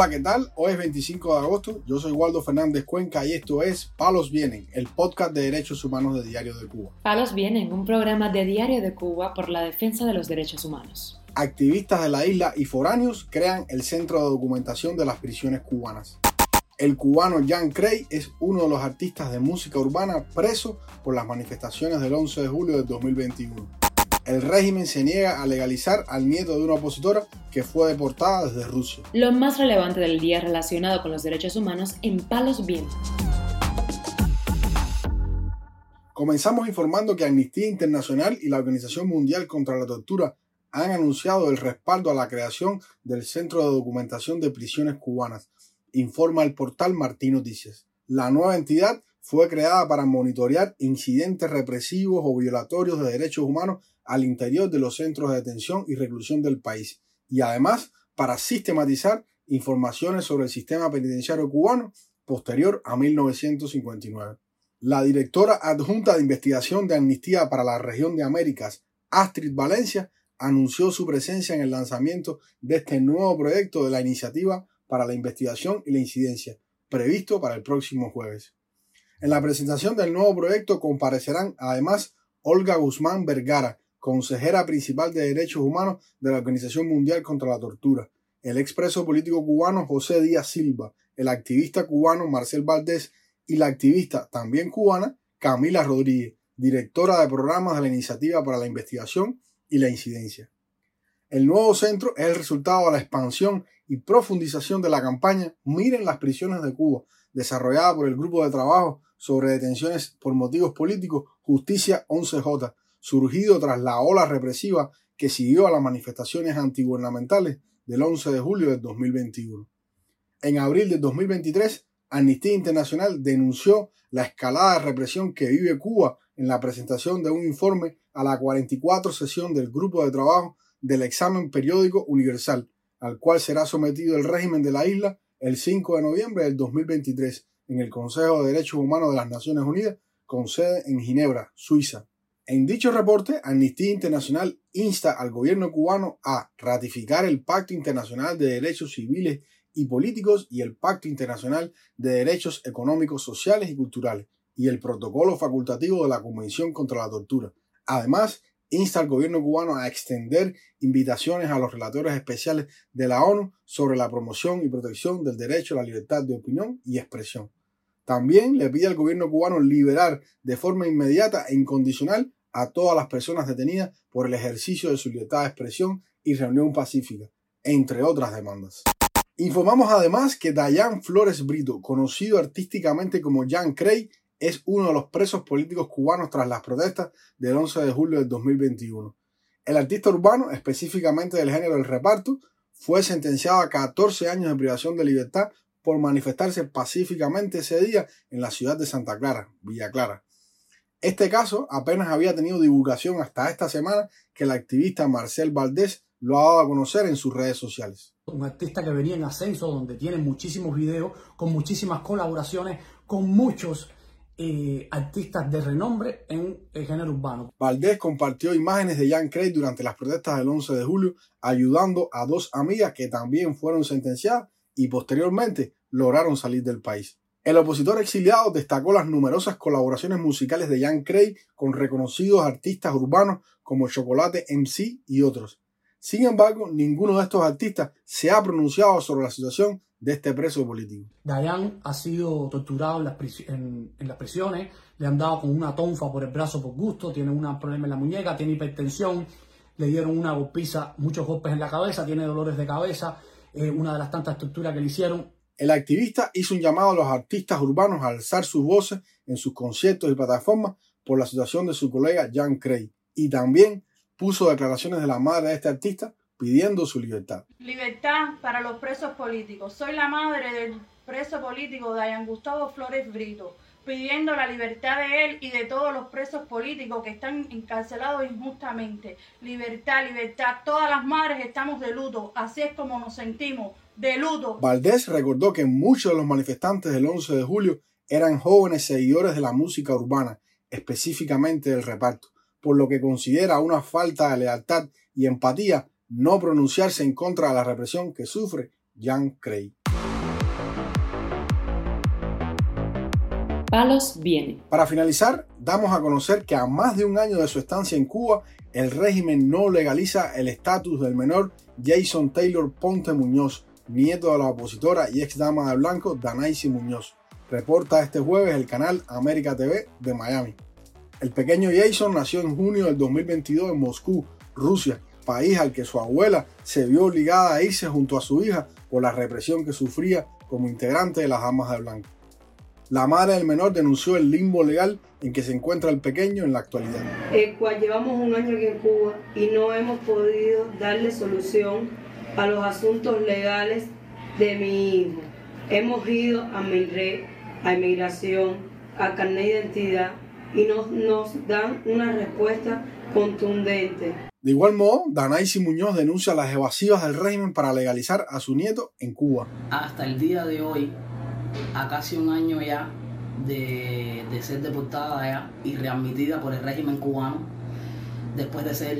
Hola, ¿qué tal? Hoy es 25 de agosto, yo soy Waldo Fernández Cuenca y esto es Palos Vienen, el podcast de derechos humanos de Diario de Cuba. Palos Vienen, un programa de Diario de Cuba por la defensa de los derechos humanos. Activistas de la isla y foráneos crean el Centro de Documentación de las Prisiones Cubanas. El cubano Jan Cray es uno de los artistas de música urbana preso por las manifestaciones del 11 de julio de 2021 el régimen se niega a legalizar al nieto de una opositora que fue deportada desde Rusia. Lo más relevante del día relacionado con los derechos humanos en Palos Vientos. Comenzamos informando que Amnistía Internacional y la Organización Mundial contra la Tortura han anunciado el respaldo a la creación del Centro de Documentación de Prisiones Cubanas, informa el portal Martín Noticias. La nueva entidad fue creada para monitorear incidentes represivos o violatorios de derechos humanos al interior de los centros de detención y reclusión del país y además para sistematizar informaciones sobre el sistema penitenciario cubano posterior a 1959. La directora adjunta de investigación de Amnistía para la región de Américas, Astrid Valencia, anunció su presencia en el lanzamiento de este nuevo proyecto de la Iniciativa para la Investigación y la Incidencia, previsto para el próximo jueves. En la presentación del nuevo proyecto comparecerán además Olga Guzmán Vergara, consejera principal de Derechos Humanos de la Organización Mundial contra la Tortura, el expreso político cubano José Díaz Silva, el activista cubano Marcel Valdés y la activista también cubana Camila Rodríguez, directora de programas de la Iniciativa para la Investigación y la Incidencia. El nuevo centro es el resultado de la expansión y profundización de la campaña Miren las prisiones de Cuba, desarrollada por el Grupo de Trabajo sobre Detenciones por Motivos Políticos Justicia 11J, surgido tras la ola represiva que siguió a las manifestaciones antigubernamentales del 11 de julio de 2021. En abril de 2023, Amnistía Internacional denunció la escalada de represión que vive Cuba en la presentación de un informe a la 44 sesión del Grupo de Trabajo del Examen Periódico Universal, al cual será sometido el régimen de la isla el 5 de noviembre del 2023 en el Consejo de Derechos Humanos de las Naciones Unidas, con sede en Ginebra, Suiza. En dicho reporte, Amnistía Internacional insta al gobierno cubano a ratificar el Pacto Internacional de Derechos Civiles y Políticos y el Pacto Internacional de Derechos Económicos, Sociales y Culturales y el protocolo facultativo de la Convención contra la Tortura. Además, insta al gobierno cubano a extender invitaciones a los relatores especiales de la ONU sobre la promoción y protección del derecho a la libertad de opinión y expresión. También le pide al gobierno cubano liberar de forma inmediata e incondicional a todas las personas detenidas por el ejercicio de su libertad de expresión y reunión pacífica, entre otras demandas. Informamos además que Dayan Flores Brito, conocido artísticamente como Jan Cray, es uno de los presos políticos cubanos tras las protestas del 11 de julio del 2021. El artista urbano, específicamente del género del reparto, fue sentenciado a 14 años de privación de libertad por manifestarse pacíficamente ese día en la ciudad de Santa Clara, Villa Clara. Este caso apenas había tenido divulgación hasta esta semana que el activista Marcel Valdés lo ha dado a conocer en sus redes sociales. Un artista que venía en ascenso, donde tiene muchísimos videos, con muchísimas colaboraciones, con muchos eh, artistas de renombre en el género urbano. Valdés compartió imágenes de Jan Craig durante las protestas del 11 de julio, ayudando a dos amigas que también fueron sentenciadas y posteriormente lograron salir del país. El opositor exiliado destacó las numerosas colaboraciones musicales de Jan Cray con reconocidos artistas urbanos como Chocolate MC y otros. Sin embargo, ninguno de estos artistas se ha pronunciado sobre la situación de este preso político. Dayan ha sido torturado en las, prisiones, le han dado con una tonfa por el brazo por gusto, tiene un problema en la muñeca, tiene hipertensión, le dieron una golpiza, muchos golpes en la cabeza, tiene dolores de cabeza, eh, una de las tantas torturas que le hicieron el activista hizo un llamado a los artistas urbanos a alzar sus voces en sus conciertos y plataformas por la situación de su colega Jan Cray y también puso declaraciones de la madre de este artista pidiendo su libertad. Libertad para los presos políticos. Soy la madre del preso político Dayan Gustavo Flores Brito, pidiendo la libertad de él y de todos los presos políticos que están encarcelados injustamente. Libertad, libertad. Todas las madres estamos de luto, así es como nos sentimos de luto. Valdés recordó que muchos de los manifestantes del 11 de julio eran jóvenes seguidores de la música urbana, específicamente del reparto, por lo que considera una falta de lealtad y empatía no pronunciarse en contra de la represión que sufre Jan Cray. Palos viene. Para finalizar, damos a conocer que a más de un año de su estancia en Cuba, el régimen no legaliza el estatus del menor Jason Taylor Ponte Muñoz, nieto de la opositora y ex dama de blanco Danaisi Muñoz. Reporta este jueves el canal América TV de Miami. El pequeño Jason nació en junio del 2022 en Moscú, Rusia, país al que su abuela se vio obligada a irse junto a su hija por la represión que sufría como integrante de las damas de blanco. La madre del menor denunció el limbo legal en que se encuentra el pequeño en la actualidad. El cual llevamos un año aquí en Cuba y no hemos podido darle solución a los asuntos legales de mi hijo. Hemos ido a MIRE, a inmigración, a carnet de identidad y no nos dan una respuesta contundente. De igual modo, Danaisi Muñoz denuncia las evasivas del régimen para legalizar a su nieto en Cuba. Hasta el día de hoy, a casi un año ya de, de ser deportada ya y readmitida por el régimen cubano, después de ser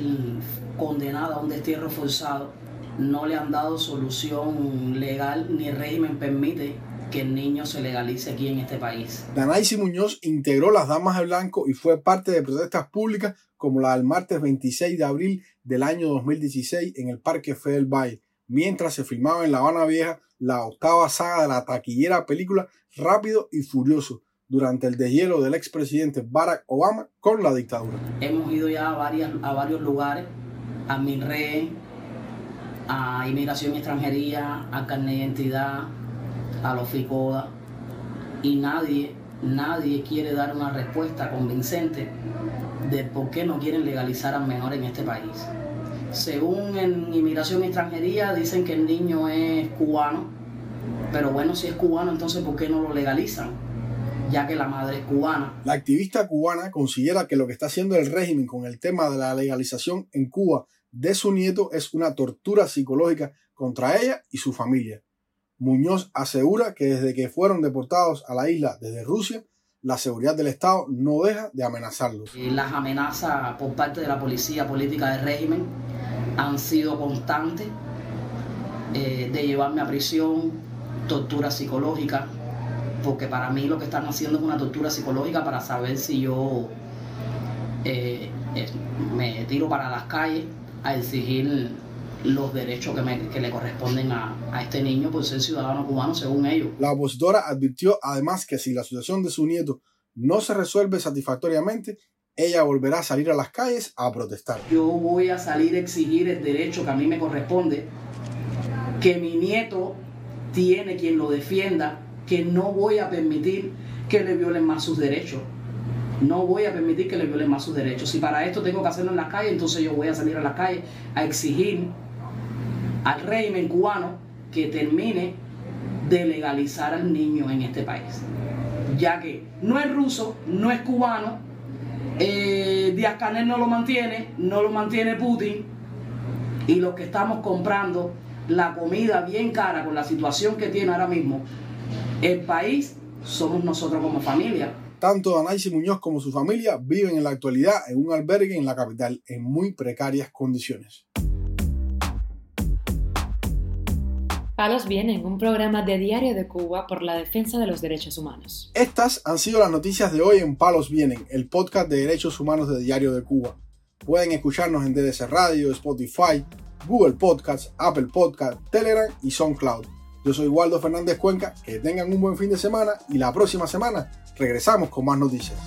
condenada a un destierro forzado, no le han dado solución legal ni el régimen permite que el niño se legalice aquí en este país. Danaisi Muñoz integró las Damas de Blanco y fue parte de protestas públicas como la del martes 26 de abril del año 2016 en el Parque Fidel Valle, mientras se filmaba en La Habana Vieja la octava saga de la taquillera película Rápido y Furioso, durante el deshielo del expresidente Barack Obama con la dictadura. Hemos ido ya a, varias, a varios lugares, a MINRE, a Inmigración y Extranjería, a Carnet de Identidad, a los FICODA, y nadie, nadie quiere dar una respuesta convincente de por qué no quieren legalizar al menor en este país. Según en Inmigración y Extranjería dicen que el niño es cubano, pero bueno, si es cubano, entonces ¿por qué no lo legalizan? Ya que la madre es cubana. La activista cubana considera que lo que está haciendo el régimen con el tema de la legalización en Cuba de su nieto es una tortura psicológica contra ella y su familia. Muñoz asegura que desde que fueron deportados a la isla desde Rusia, la seguridad del Estado no deja de amenazarlos. Las amenazas por parte de la policía política del régimen han sido constantes eh, de llevarme a prisión, tortura psicológica, porque para mí lo que están haciendo es una tortura psicológica para saber si yo eh, eh, me tiro para las calles a exigir los derechos que, me, que le corresponden a, a, este niño por ser ciudadano cubano según ellos. La opositora advirtió además que si la situación de su nieto no se resuelve satisfactoriamente, ella volverá a salir a las calles a protestar. Yo voy a salir a exigir el derecho que a mí me corresponde, que mi nieto tiene quien lo defienda, que no voy a permitir que le violen más sus derechos. No voy a permitir que le violen más sus derechos. Si para esto tengo que hacerlo en las calles, entonces yo voy a salir a las calles a exigir al régimen cubano que termine de legalizar al niño en este país. Ya que no es ruso, no es cubano, eh, Díaz Canel no lo mantiene, no lo mantiene Putin, y los que estamos comprando la comida bien cara con la situación que tiene ahora mismo el país, somos nosotros como familia. Tanto Danaisi Muñoz como su familia viven en la actualidad en un albergue en la capital en muy precarias condiciones. Palos Vienen, un programa de Diario de Cuba por la defensa de los derechos humanos. Estas han sido las noticias de hoy en Palos Vienen, el podcast de derechos humanos de Diario de Cuba. Pueden escucharnos en DDC Radio, Spotify, Google Podcasts, Apple Podcasts, Telegram y SoundCloud. Yo soy Waldo Fernández Cuenca, que tengan un buen fin de semana y la próxima semana Regresamos con más noticias.